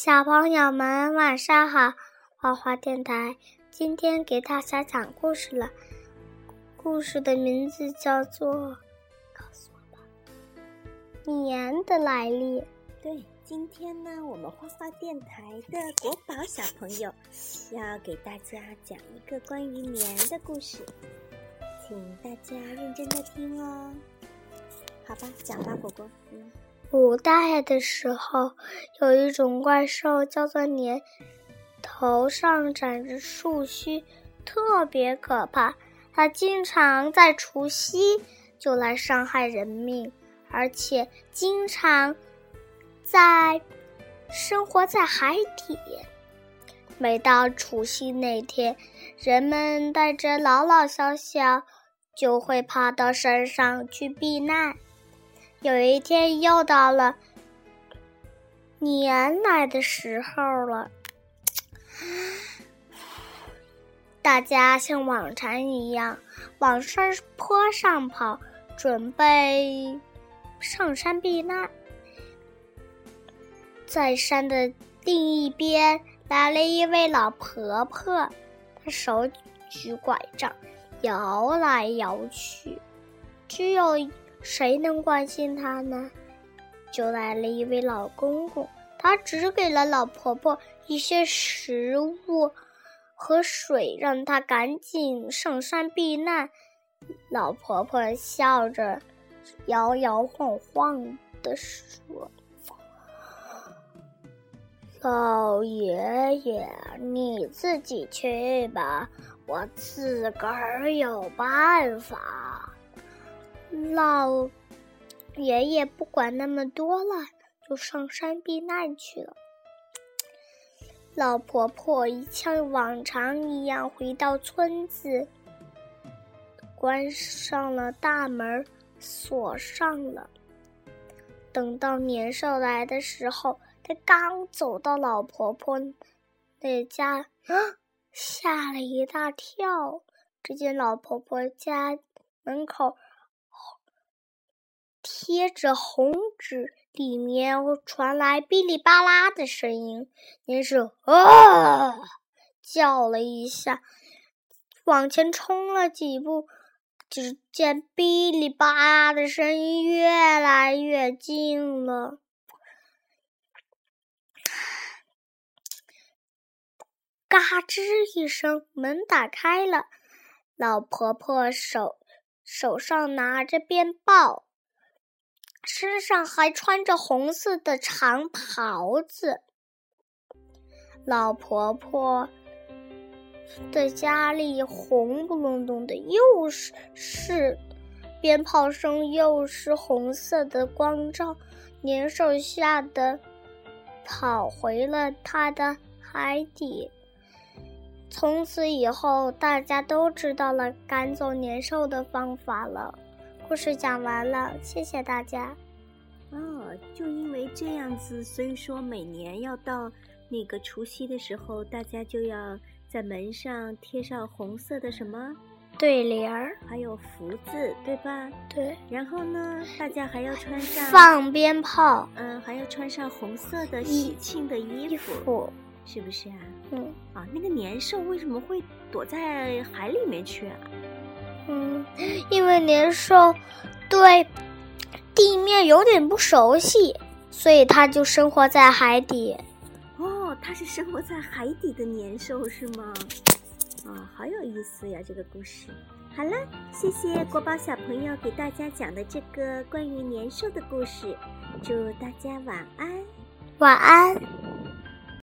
小朋友们晚上好，花花电台今天给大家讲故事了。故事的名字叫做《告诉我吧，年的来历》。对，今天呢，我们花花电台的国宝小朋友要给大家讲一个关于年的故事，请大家认真的听哦。好吧，讲吧，果果。嗯。古代的时候，有一种怪兽叫做年，头上长着树须，特别可怕。它经常在除夕就来伤害人命，而且经常在生活在海底。每到除夕那天，人们带着老老小小，就会爬到山上去避难。有一天，又到了年来的时候了。大家像往常一样往山坡上跑，准备上山避难。在山的另一边，来了一位老婆婆，她手举拐杖，摇来摇去，只有。谁能关心他呢？就来了一位老公公，他只给了老婆婆一些食物和水，让她赶紧上山避难。老婆婆笑着，摇摇晃晃的说：“老爷爷，你自己去吧，我自个儿有办法。”老爷爷不管那么多了，就上山避难去了。老婆婆一像往常一样回到村子，关上了大门，锁上了。等到年兽来的时候，他刚走到老婆婆那家，吓了一大跳。只见老婆婆家门口。贴着红纸，里面传来哔哩吧啦的声音。年兽啊，叫了一下，往前冲了几步，只见哔哩吧啦的声音越来越近了。嘎吱一声，门打开了，老婆婆手手上拿着鞭炮。身上还穿着红色的长袍子。老婆婆的家里红不隆咚的，又是是鞭炮声，又是红色的光照。年兽吓得跑回了他的海底。从此以后，大家都知道了赶走年兽的方法了。故事讲完了，谢谢大家。哦，就因为这样子，所以说每年要到那个除夕的时候，大家就要在门上贴上红色的什么对联儿，还有福字，对吧？对。然后呢，大家还要穿上放鞭炮，嗯，还要穿上红色的喜庆的衣服，是不是啊？嗯。啊，那个年兽为什么会躲在海里面去啊？嗯，因为年兽对地面有点不熟悉，所以它就生活在海底。哦，它是生活在海底的年兽是吗？啊，好有意思呀，这个故事。好了，谢谢国宝小朋友给大家讲的这个关于年兽的故事，祝大家晚安，晚安。